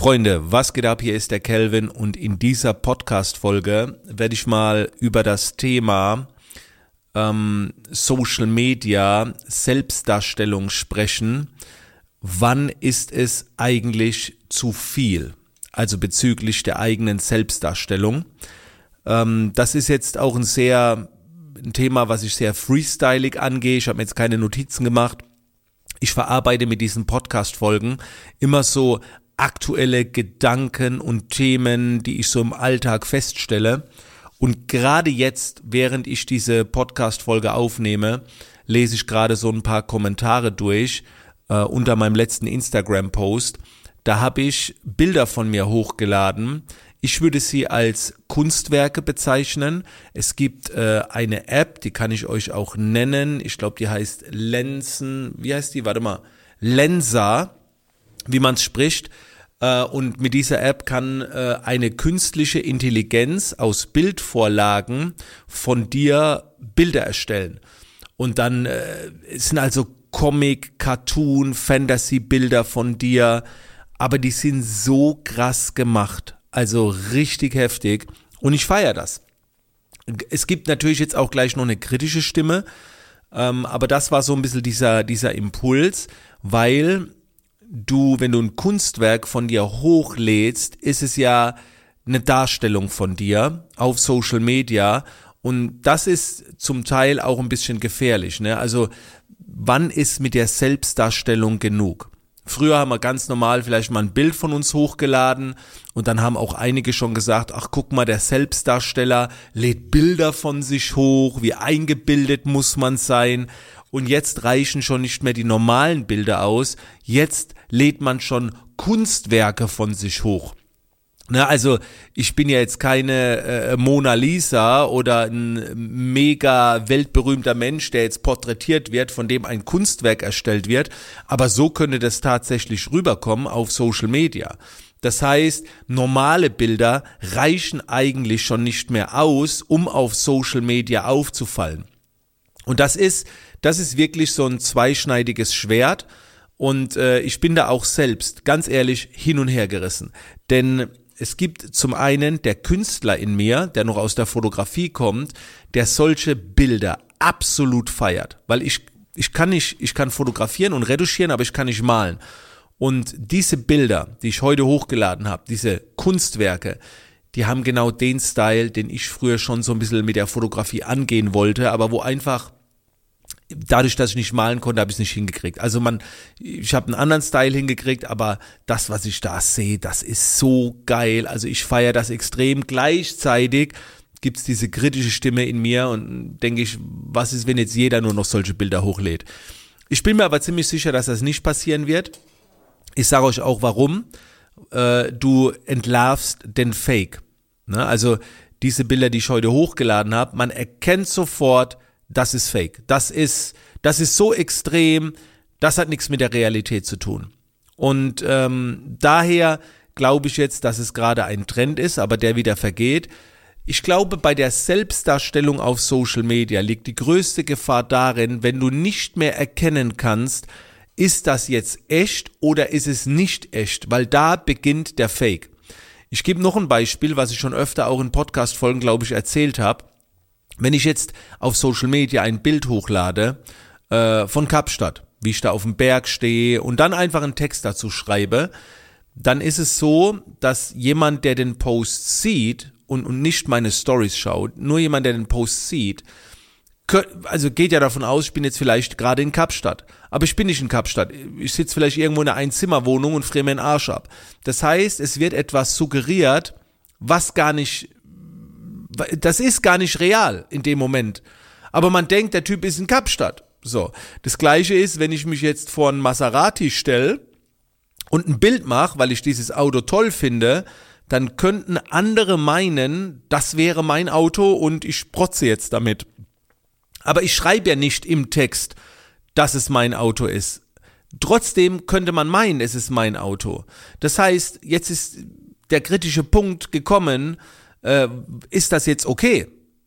Freunde, was geht ab? Hier ist der Kelvin und in dieser Podcast-Folge werde ich mal über das Thema ähm, Social Media, Selbstdarstellung sprechen. Wann ist es eigentlich zu viel? Also bezüglich der eigenen Selbstdarstellung. Ähm, das ist jetzt auch ein sehr ein Thema, was ich sehr freestylig angehe. Ich habe mir jetzt keine Notizen gemacht. Ich verarbeite mit diesen Podcast-Folgen immer so aktuelle Gedanken und Themen, die ich so im Alltag feststelle. Und gerade jetzt, während ich diese Podcast-Folge aufnehme, lese ich gerade so ein paar Kommentare durch äh, unter meinem letzten Instagram-Post. Da habe ich Bilder von mir hochgeladen. Ich würde sie als Kunstwerke bezeichnen. Es gibt äh, eine App, die kann ich euch auch nennen. Ich glaube, die heißt Lensen. Wie heißt die? Warte mal. Lensa, wie man es spricht. Äh, und mit dieser App kann äh, eine künstliche Intelligenz aus Bildvorlagen von dir Bilder erstellen. Und dann äh, sind also Comic, Cartoon, Fantasy-Bilder von dir, aber die sind so krass gemacht. Also richtig heftig. Und ich feiere das. Es gibt natürlich jetzt auch gleich noch eine kritische Stimme, ähm, aber das war so ein bisschen dieser, dieser Impuls, weil du, wenn du ein Kunstwerk von dir hochlädst, ist es ja eine Darstellung von dir auf Social Media und das ist zum Teil auch ein bisschen gefährlich. Ne? Also wann ist mit der Selbstdarstellung genug? Früher haben wir ganz normal vielleicht mal ein Bild von uns hochgeladen und dann haben auch einige schon gesagt, ach guck mal, der Selbstdarsteller lädt Bilder von sich hoch, wie eingebildet muss man sein. Und jetzt reichen schon nicht mehr die normalen Bilder aus, jetzt lädt man schon Kunstwerke von sich hoch. Na, also ich bin ja jetzt keine äh, Mona Lisa oder ein mega weltberühmter Mensch, der jetzt porträtiert wird, von dem ein Kunstwerk erstellt wird, aber so könnte das tatsächlich rüberkommen auf Social Media. Das heißt, normale Bilder reichen eigentlich schon nicht mehr aus, um auf Social Media aufzufallen. Und das ist, das ist wirklich so ein zweischneidiges Schwert. Und äh, ich bin da auch selbst, ganz ehrlich, hin und her gerissen. Denn es gibt zum einen der Künstler in mir, der noch aus der Fotografie kommt, der solche Bilder absolut feiert. Weil ich, ich kann nicht, ich kann fotografieren und retuschieren, aber ich kann nicht malen. Und diese Bilder, die ich heute hochgeladen habe, diese Kunstwerke, die haben genau den Style, den ich früher schon so ein bisschen mit der Fotografie angehen wollte, aber wo einfach dadurch, dass ich nicht malen konnte, habe ich es nicht hingekriegt. Also man, ich habe einen anderen Style hingekriegt, aber das, was ich da sehe, das ist so geil. Also ich feiere das extrem. Gleichzeitig gibt es diese kritische Stimme in mir und denke ich, was ist, wenn jetzt jeder nur noch solche Bilder hochlädt? Ich bin mir aber ziemlich sicher, dass das nicht passieren wird. Ich sage euch auch warum. Äh, du entlarvst den Fake. Ne? Also diese Bilder, die ich heute hochgeladen habe, man erkennt sofort, das ist fake. Das ist, das ist so extrem, das hat nichts mit der Realität zu tun. Und ähm, daher glaube ich jetzt, dass es gerade ein Trend ist, aber der wieder vergeht. Ich glaube, bei der Selbstdarstellung auf Social Media liegt die größte Gefahr darin, wenn du nicht mehr erkennen kannst, ist das jetzt echt oder ist es nicht echt, weil da beginnt der Fake. Ich gebe noch ein Beispiel, was ich schon öfter auch in Podcast-Folgen, glaube ich, erzählt habe. Wenn ich jetzt auf Social Media ein Bild hochlade äh, von Kapstadt, wie ich da auf dem Berg stehe und dann einfach einen Text dazu schreibe, dann ist es so, dass jemand, der den Post sieht und, und nicht meine Stories schaut, nur jemand, der den Post sieht, also geht ja davon aus, ich bin jetzt vielleicht gerade in Kapstadt. Aber ich bin nicht in Kapstadt. Ich sitze vielleicht irgendwo in einer Einzimmerwohnung und friere mir den Arsch ab. Das heißt, es wird etwas suggeriert, was gar nicht das ist gar nicht real in dem Moment. Aber man denkt, der Typ ist in Kapstadt. So. Das gleiche ist, wenn ich mich jetzt vor ein Maserati stelle und ein Bild mache, weil ich dieses Auto toll finde, dann könnten andere meinen, das wäre mein Auto und ich sprotze jetzt damit. Aber ich schreibe ja nicht im Text, dass es mein Auto ist. Trotzdem könnte man meinen, es ist mein Auto. Das heißt, jetzt ist der kritische Punkt gekommen, äh, ist das jetzt okay?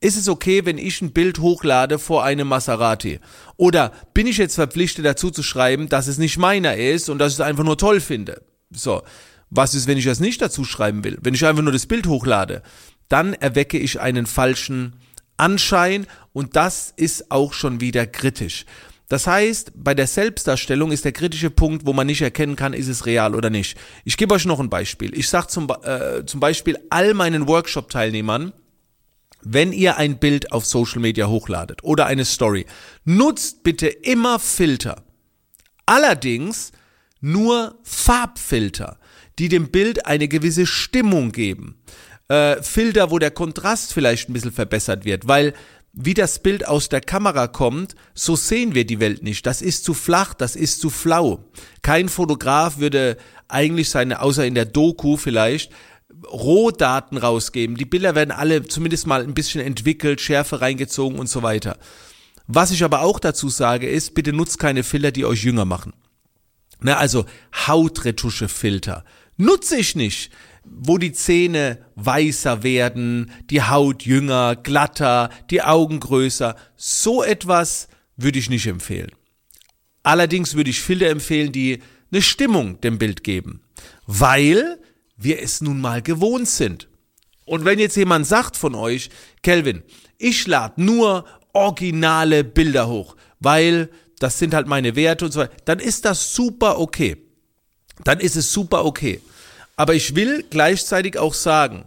Ist es okay, wenn ich ein Bild hochlade vor einem Maserati? Oder bin ich jetzt verpflichtet dazu zu schreiben, dass es nicht meiner ist und dass ich es einfach nur toll finde? So. Was ist, wenn ich das nicht dazu schreiben will? Wenn ich einfach nur das Bild hochlade, dann erwecke ich einen falschen Anschein und das ist auch schon wieder kritisch. Das heißt, bei der Selbstdarstellung ist der kritische Punkt, wo man nicht erkennen kann, ist es real oder nicht. Ich gebe euch noch ein Beispiel. Ich sage zum, äh, zum Beispiel all meinen Workshop-Teilnehmern, wenn ihr ein Bild auf Social Media hochladet oder eine Story, nutzt bitte immer Filter. Allerdings nur Farbfilter, die dem Bild eine gewisse Stimmung geben. Äh, Filter, wo der Kontrast vielleicht ein bisschen verbessert wird, weil wie das Bild aus der Kamera kommt, so sehen wir die Welt nicht. Das ist zu flach, das ist zu flau. Kein Fotograf würde eigentlich seine, außer in der Doku vielleicht, Rohdaten rausgeben. Die Bilder werden alle zumindest mal ein bisschen entwickelt, Schärfe reingezogen und so weiter. Was ich aber auch dazu sage ist, bitte nutzt keine Filter, die euch jünger machen. Ne, also Hautretusche-Filter. Nutze ich nicht wo die Zähne weißer werden, die Haut jünger, glatter, die Augen größer. So etwas würde ich nicht empfehlen. Allerdings würde ich Filter empfehlen, die eine Stimmung dem Bild geben, weil wir es nun mal gewohnt sind. Und wenn jetzt jemand sagt von euch, Kelvin, ich lade nur originale Bilder hoch, weil das sind halt meine Werte und so weiter, dann ist das super okay. Dann ist es super okay. Aber ich will gleichzeitig auch sagen,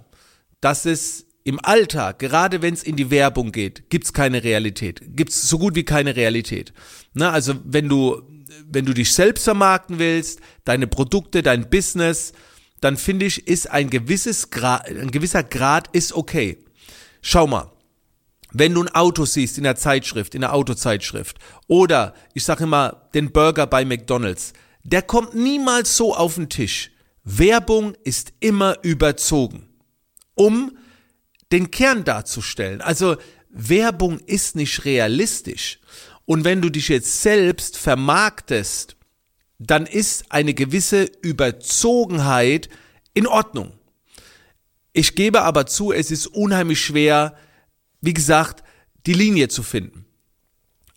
dass es im Alltag, gerade wenn es in die Werbung geht, gibt's keine Realität. Gibt's so gut wie keine Realität. Na, also wenn du, wenn du dich selbst vermarkten willst, deine Produkte, dein Business, dann finde ich, ist ein gewisses Grad, ein gewisser Grad ist okay. Schau mal. Wenn du ein Auto siehst in der Zeitschrift, in der Autozeitschrift, oder ich sage immer den Burger bei McDonald's, der kommt niemals so auf den Tisch Werbung ist immer überzogen, um den Kern darzustellen. Also Werbung ist nicht realistisch. Und wenn du dich jetzt selbst vermarktest, dann ist eine gewisse Überzogenheit in Ordnung. Ich gebe aber zu, es ist unheimlich schwer, wie gesagt, die Linie zu finden.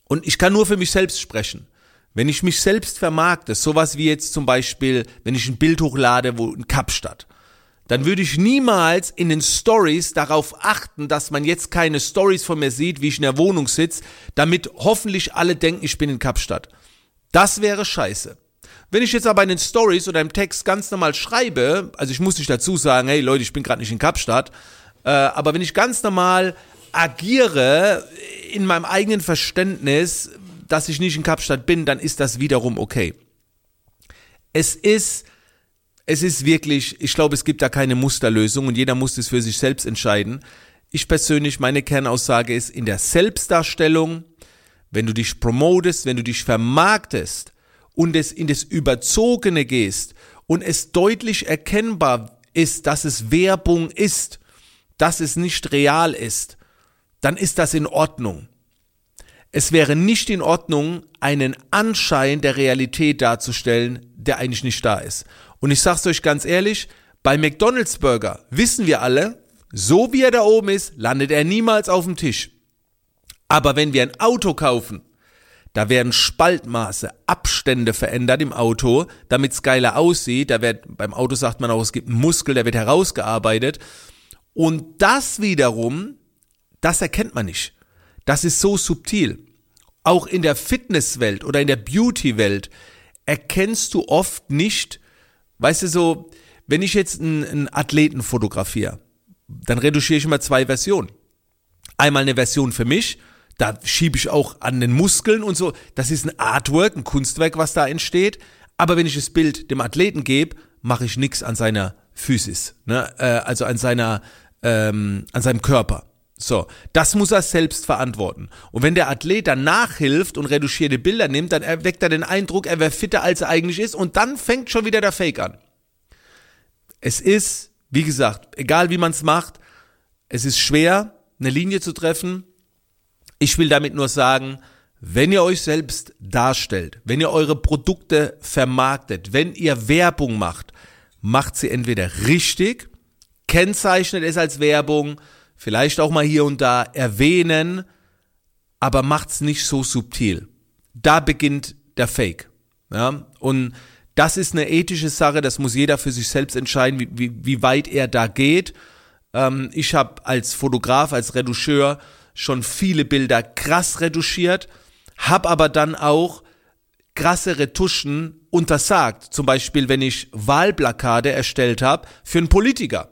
Und ich kann nur für mich selbst sprechen. Wenn ich mich selbst vermarkte, sowas wie jetzt zum Beispiel, wenn ich ein Bild hochlade, wo ein Kapstadt, dann würde ich niemals in den Stories darauf achten, dass man jetzt keine Stories von mir sieht, wie ich in der Wohnung sitze, damit hoffentlich alle denken, ich bin in Kapstadt. Das wäre scheiße. Wenn ich jetzt aber in den Stories oder im Text ganz normal schreibe, also ich muss nicht dazu sagen, hey Leute, ich bin gerade nicht in Kapstadt, äh, aber wenn ich ganz normal agiere in meinem eigenen Verständnis, dass ich nicht in Kapstadt bin, dann ist das wiederum okay. Es ist, es ist wirklich, ich glaube, es gibt da keine Musterlösung und jeder muss es für sich selbst entscheiden. Ich persönlich, meine Kernaussage ist, in der Selbstdarstellung, wenn du dich promotest, wenn du dich vermarktest und es in das Überzogene gehst und es deutlich erkennbar ist, dass es Werbung ist, dass es nicht real ist, dann ist das in Ordnung. Es wäre nicht in Ordnung, einen Anschein der Realität darzustellen, der eigentlich nicht da ist. Und ich sag's euch ganz ehrlich, bei McDonald's Burger wissen wir alle, so wie er da oben ist, landet er niemals auf dem Tisch. Aber wenn wir ein Auto kaufen, da werden Spaltmaße, Abstände verändert im Auto, damit es geiler aussieht. Da wird, beim Auto sagt man auch, es gibt einen Muskel, der wird herausgearbeitet. Und das wiederum, das erkennt man nicht. Das ist so subtil. Auch in der Fitnesswelt oder in der Beautywelt erkennst du oft nicht, weißt du so, wenn ich jetzt einen, einen Athleten fotografiere, dann reduziere ich immer zwei Versionen. Einmal eine Version für mich, da schiebe ich auch an den Muskeln und so. Das ist ein Artwork, ein Kunstwerk, was da entsteht. Aber wenn ich das Bild dem Athleten gebe, mache ich nichts an seiner Physis, ne? äh, also an seiner, ähm, an seinem Körper. So, das muss er selbst verantworten. Und wenn der Athlet dann nachhilft und reduzierte Bilder nimmt, dann erweckt er den Eindruck, er wäre fitter, als er eigentlich ist, und dann fängt schon wieder der Fake an. Es ist, wie gesagt, egal wie man es macht, es ist schwer, eine Linie zu treffen. Ich will damit nur sagen, wenn ihr euch selbst darstellt, wenn ihr eure Produkte vermarktet, wenn ihr Werbung macht, macht sie entweder richtig, kennzeichnet es als Werbung, vielleicht auch mal hier und da erwähnen, aber macht's nicht so subtil. Da beginnt der Fake. Ja? Und Das ist eine ethische Sache, das muss jeder für sich selbst entscheiden, wie, wie, wie weit er da geht. Ähm, ich habe als Fotograf, als Retoucheur schon viele Bilder krass retuschiert, habe aber dann auch krasse Retuschen untersagt. Zum Beispiel, wenn ich Wahlplakate erstellt habe für einen Politiker,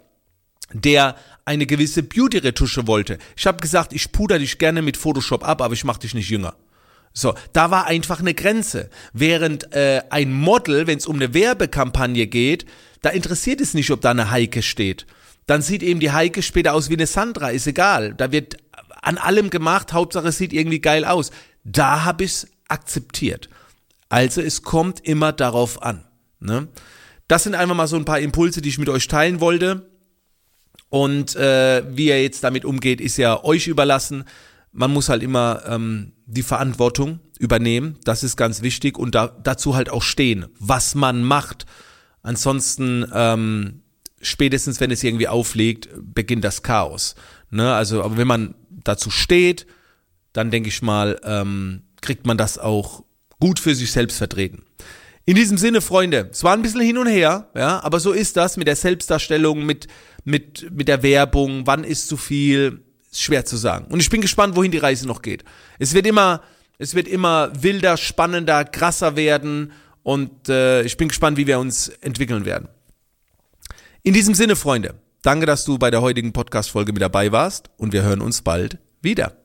der eine gewisse Beauty-Retusche wollte. Ich habe gesagt, ich puder dich gerne mit Photoshop ab, aber ich mache dich nicht jünger. So, da war einfach eine Grenze. Während äh, ein Model, wenn es um eine Werbekampagne geht, da interessiert es nicht, ob da eine Heike steht. Dann sieht eben die Heike später aus wie eine Sandra, ist egal. Da wird an allem gemacht, Hauptsache es sieht irgendwie geil aus. Da habe ich es akzeptiert. Also es kommt immer darauf an. Ne? Das sind einfach mal so ein paar Impulse, die ich mit euch teilen wollte. Und äh, wie er jetzt damit umgeht, ist ja euch überlassen. Man muss halt immer ähm, die Verantwortung übernehmen. Das ist ganz wichtig und da, dazu halt auch stehen, was man macht. Ansonsten ähm, spätestens, wenn es irgendwie auflegt, beginnt das Chaos. Ne? Also, aber wenn man dazu steht, dann denke ich mal, ähm, kriegt man das auch gut für sich selbst vertreten. In diesem Sinne, Freunde, es war ein bisschen hin und her, ja, aber so ist das mit der Selbstdarstellung, mit, mit, mit der Werbung, wann ist zu viel, ist schwer zu sagen. Und ich bin gespannt, wohin die Reise noch geht. Es wird immer, es wird immer wilder, spannender, krasser werden und äh, ich bin gespannt, wie wir uns entwickeln werden. In diesem Sinne, Freunde, danke, dass du bei der heutigen Podcast-Folge mit dabei warst und wir hören uns bald wieder.